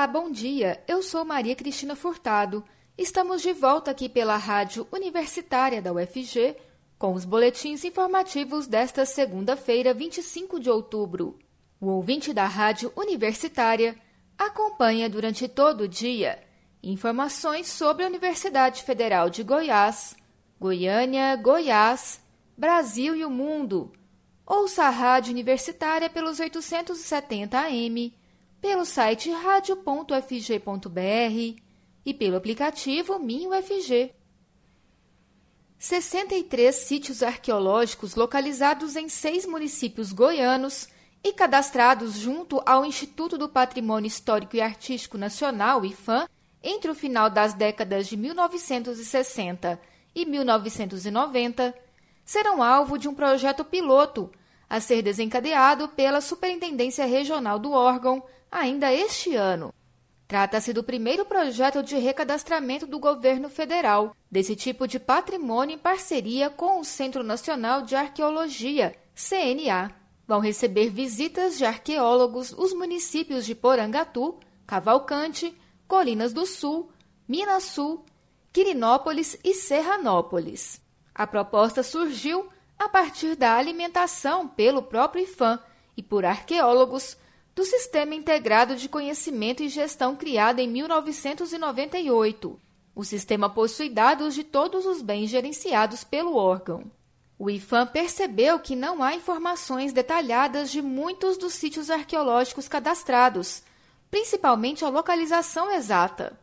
Olá, bom dia. Eu sou Maria Cristina Furtado. Estamos de volta aqui pela Rádio Universitária da UFG com os boletins informativos desta segunda-feira, 25 de outubro. O ouvinte da Rádio Universitária acompanha durante todo o dia informações sobre a Universidade Federal de Goiás, Goiânia, Goiás, Brasil e o mundo. Ouça a Rádio Universitária pelos 870 AM pelo site radio.fg.br e pelo aplicativo MinUFG. 63 sítios arqueológicos localizados em seis municípios goianos e cadastrados junto ao Instituto do Patrimônio Histórico e Artístico Nacional, IFAM, entre o final das décadas de 1960 e 1990, serão alvo de um projeto piloto a ser desencadeado pela Superintendência Regional do órgão ainda este ano. Trata-se do primeiro projeto de recadastramento do governo federal desse tipo de patrimônio em parceria com o Centro Nacional de Arqueologia, CNA. Vão receber visitas de arqueólogos os municípios de Porangatu, Cavalcante, Colinas do Sul, Minas Sul, Quirinópolis e Serranópolis. A proposta surgiu a partir da alimentação pelo próprio IFAM e por arqueólogos do Sistema Integrado de Conhecimento e Gestão criado em 1998. O sistema possui dados de todos os bens gerenciados pelo órgão. O IFAM percebeu que não há informações detalhadas de muitos dos sítios arqueológicos cadastrados, principalmente a localização exata.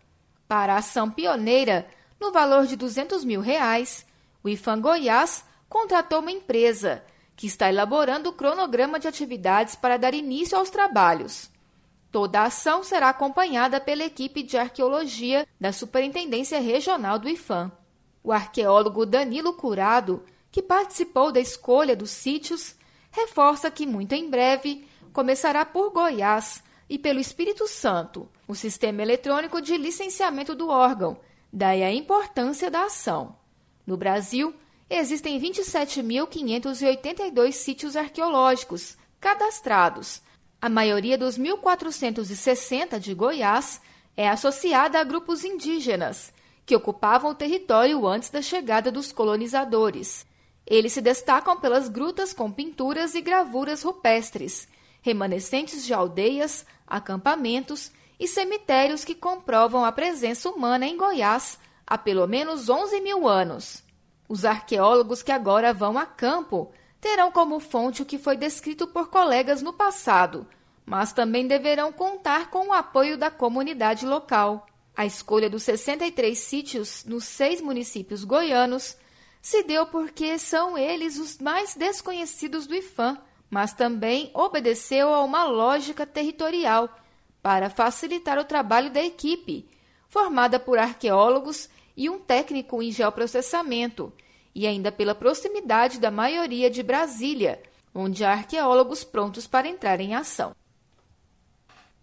Para a ação pioneira, no valor de 200 mil reais, o IFAM Goiás contratou uma empresa que está elaborando o cronograma de atividades para dar início aos trabalhos. Toda a ação será acompanhada pela equipe de arqueologia da Superintendência Regional do IFAM. O arqueólogo Danilo Curado, que participou da escolha dos sítios, reforça que muito em breve começará por Goiás e pelo Espírito Santo, o sistema eletrônico de licenciamento do órgão, daí a importância da ação. No Brasil, existem 27.582 sítios arqueológicos cadastrados. A maioria dos 1.460 de Goiás é associada a grupos indígenas, que ocupavam o território antes da chegada dos colonizadores. Eles se destacam pelas grutas com pinturas e gravuras rupestres, remanescentes de aldeias, acampamentos e cemitérios que comprovam a presença humana em Goiás há pelo menos 11 mil anos. Os arqueólogos que agora vão a campo terão como fonte o que foi descrito por colegas no passado, mas também deverão contar com o apoio da comunidade local. A escolha dos 63 sítios nos seis municípios goianos se deu porque são eles os mais desconhecidos do IFAM, mas também obedeceu a uma lógica territorial para facilitar o trabalho da equipe, formada por arqueólogos e um técnico em geoprocessamento, e ainda pela proximidade da maioria de Brasília, onde há arqueólogos prontos para entrar em ação.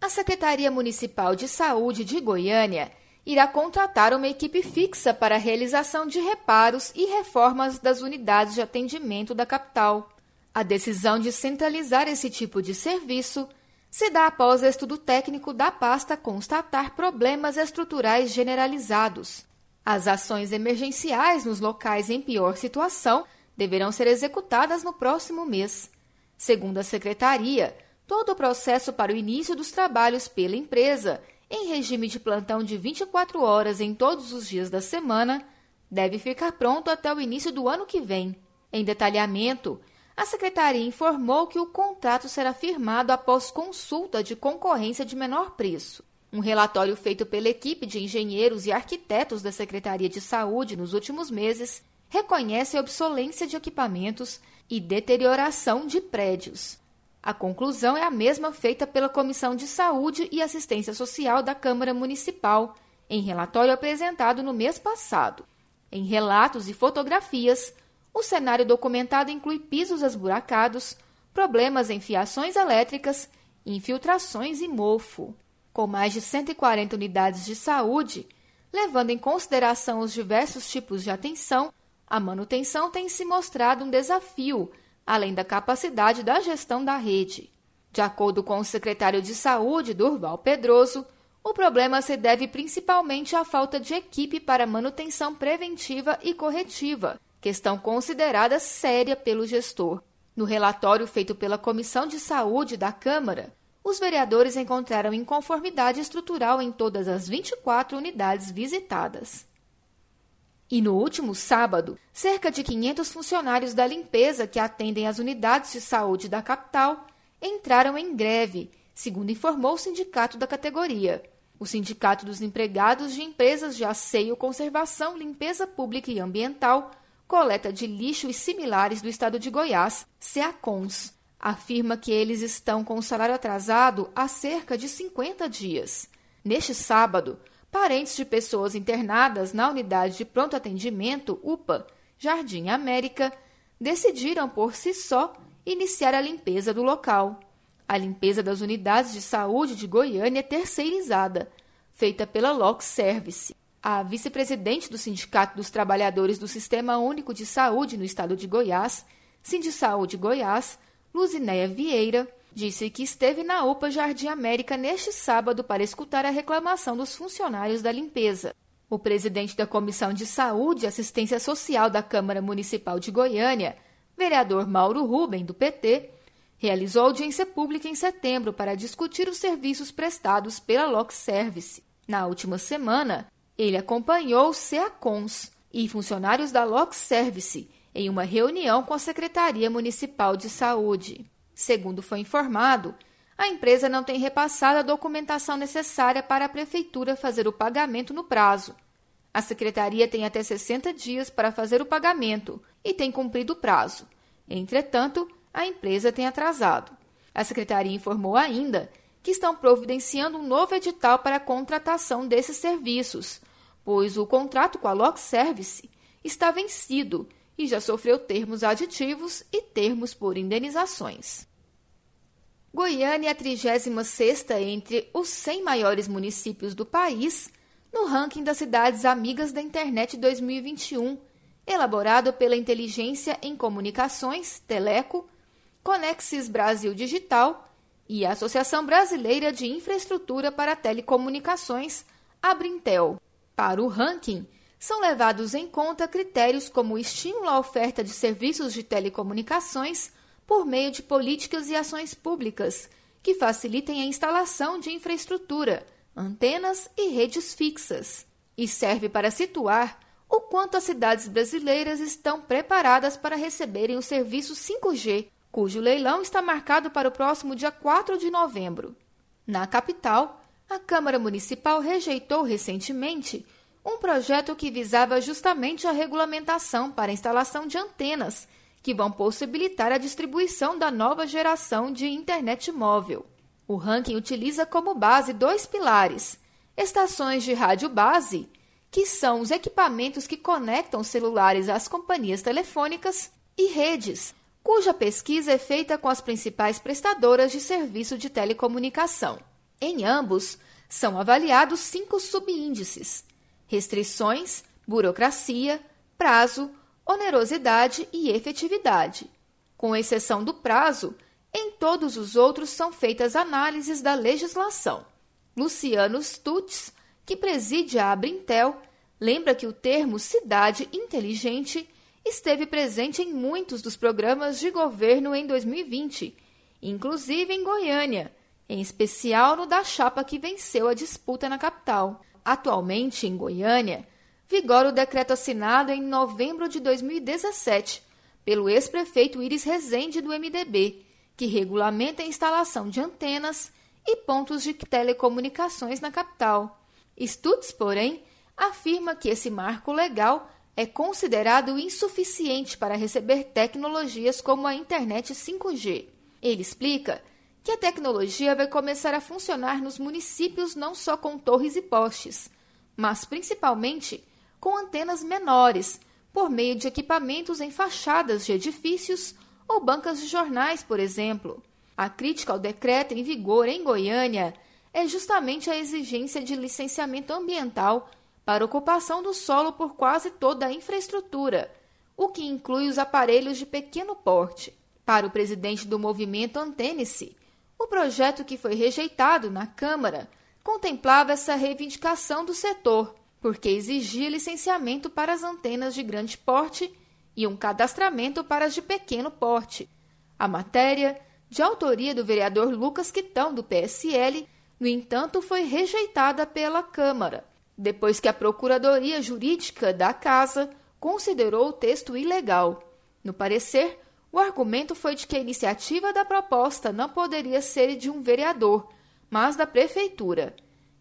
A Secretaria Municipal de Saúde de Goiânia irá contratar uma equipe fixa para a realização de reparos e reformas das unidades de atendimento da capital. A decisão de centralizar esse tipo de serviço se dá após estudo técnico da pasta constatar problemas estruturais generalizados, as ações emergenciais nos locais em pior situação deverão ser executadas no próximo mês. Segundo a secretaria, todo o processo para o início dos trabalhos pela empresa, em regime de plantão de 24 horas em todos os dias da semana, deve ficar pronto até o início do ano que vem. Em detalhamento, a secretaria informou que o contrato será firmado após consulta de concorrência de menor preço. Um relatório feito pela equipe de engenheiros e arquitetos da Secretaria de Saúde nos últimos meses reconhece a obsolência de equipamentos e deterioração de prédios. A conclusão é a mesma feita pela Comissão de Saúde e Assistência Social da Câmara Municipal, em relatório apresentado no mês passado. Em relatos e fotografias, o cenário documentado inclui pisos esburacados, problemas em fiações elétricas, infiltrações e mofo com mais de 140 unidades de saúde, levando em consideração os diversos tipos de atenção, a manutenção tem se mostrado um desafio, além da capacidade da gestão da rede. De acordo com o secretário de Saúde, Durval Pedroso, O problema se deve principalmente à falta de equipe para manutenção preventiva e corretiva, questão considerada séria pelo gestor. No relatório feito pela Comissão de Saúde da Câmara, os vereadores encontraram inconformidade estrutural em todas as 24 unidades visitadas. E no último sábado, cerca de 500 funcionários da limpeza que atendem as unidades de saúde da capital entraram em greve, segundo informou o sindicato da categoria. O Sindicato dos Empregados de Empresas de Asseio, Conservação, Limpeza Pública e Ambiental, Coleta de Lixo e Similares do Estado de Goiás, SEACONS, afirma que eles estão com o salário atrasado há cerca de 50 dias. Neste sábado, parentes de pessoas internadas na unidade de pronto atendimento UPA Jardim América decidiram por si só iniciar a limpeza do local. A limpeza das unidades de saúde de Goiânia é terceirizada, feita pela Lock Service. A vice-presidente do Sindicato dos Trabalhadores do Sistema Único de Saúde no estado de Goiás, Saúde Goiás, Luzinéia Vieira, disse que esteve na UPA Jardim América neste sábado para escutar a reclamação dos funcionários da limpeza. O presidente da Comissão de Saúde e Assistência Social da Câmara Municipal de Goiânia, vereador Mauro Ruben, do PT, realizou audiência pública em setembro para discutir os serviços prestados pela Lock Service. Na última semana, ele acompanhou o SEACONS e funcionários da Lock Service em uma reunião com a Secretaria Municipal de Saúde. Segundo foi informado, a empresa não tem repassado a documentação necessária para a prefeitura fazer o pagamento no prazo. A secretaria tem até 60 dias para fazer o pagamento e tem cumprido o prazo. Entretanto, a empresa tem atrasado. A secretaria informou ainda que estão providenciando um novo edital para a contratação desses serviços, pois o contrato com a Lock Service está vencido e já sofreu termos aditivos e termos por indenizações. Goiânia é a 36 entre os 100 maiores municípios do país no ranking das cidades amigas da internet 2021, elaborado pela Inteligência em Comunicações, Teleco, Conexis Brasil Digital e a Associação Brasileira de Infraestrutura para Telecomunicações, Abrintel. Para o ranking, são levados em conta critérios como estímulo à oferta de serviços de telecomunicações por meio de políticas e ações públicas que facilitem a instalação de infraestrutura, antenas e redes fixas, e serve para situar o quanto as cidades brasileiras estão preparadas para receberem o serviço 5G, cujo leilão está marcado para o próximo dia 4 de novembro. Na capital, a Câmara Municipal rejeitou recentemente um projeto que visava justamente a regulamentação para a instalação de antenas que vão possibilitar a distribuição da nova geração de internet móvel. O ranking utiliza como base dois pilares: estações de rádio base, que são os equipamentos que conectam celulares às companhias telefônicas, e redes, cuja pesquisa é feita com as principais prestadoras de serviço de telecomunicação. Em ambos, são avaliados cinco subíndices restrições, burocracia, prazo, onerosidade e efetividade. Com exceção do prazo, em todos os outros são feitas análises da legislação. Luciano Stutz, que preside a Abrintel, lembra que o termo cidade inteligente esteve presente em muitos dos programas de governo em 2020, inclusive em Goiânia, em especial no da chapa que venceu a disputa na capital. Atualmente, em Goiânia, vigora o decreto assinado em novembro de 2017 pelo ex-prefeito Iris Rezende do MDB, que regulamenta a instalação de antenas e pontos de telecomunicações na capital. Stutz, porém, afirma que esse marco legal é considerado insuficiente para receber tecnologias como a internet 5G. Ele explica que a tecnologia vai começar a funcionar nos municípios não só com torres e postes, mas principalmente com antenas menores, por meio de equipamentos em fachadas de edifícios ou bancas de jornais, por exemplo. A crítica ao decreto em vigor em Goiânia é justamente a exigência de licenciamento ambiental para ocupação do solo por quase toda a infraestrutura, o que inclui os aparelhos de pequeno porte. Para o presidente do movimento Antênese, o projeto que foi rejeitado na Câmara contemplava essa reivindicação do setor, porque exigia licenciamento para as antenas de grande porte e um cadastramento para as de pequeno porte. A matéria, de autoria do vereador Lucas Quitão, do PSL, no entanto, foi rejeitada pela Câmara, depois que a Procuradoria Jurídica da Casa considerou o texto ilegal. No parecer, o argumento foi de que a iniciativa da proposta não poderia ser de um vereador, mas da Prefeitura.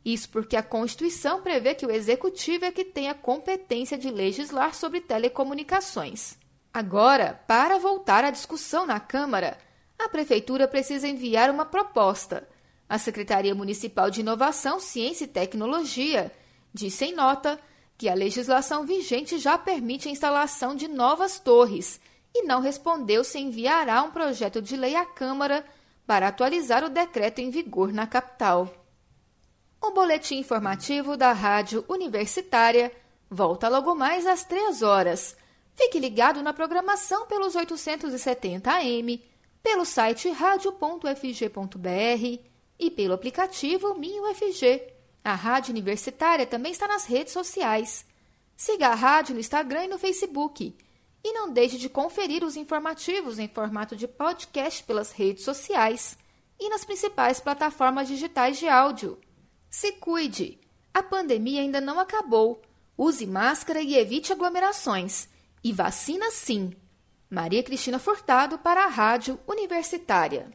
Isso porque a Constituição prevê que o Executivo é que tem a competência de legislar sobre telecomunicações. Agora, para voltar à discussão na Câmara, a Prefeitura precisa enviar uma proposta. A Secretaria Municipal de Inovação, Ciência e Tecnologia disse em nota que a legislação vigente já permite a instalação de novas torres e não respondeu se enviará um projeto de lei à Câmara para atualizar o decreto em vigor na capital. O boletim informativo da Rádio Universitária volta logo mais às três horas. Fique ligado na programação pelos 870 AM, pelo site radio.fg.br e pelo aplicativo MinUFG. A Rádio Universitária também está nas redes sociais. Siga a rádio no Instagram e no Facebook. E não deixe de conferir os informativos em formato de podcast pelas redes sociais e nas principais plataformas digitais de áudio. Se cuide! A pandemia ainda não acabou. Use máscara e evite aglomerações. E vacina sim! Maria Cristina Furtado para a Rádio Universitária.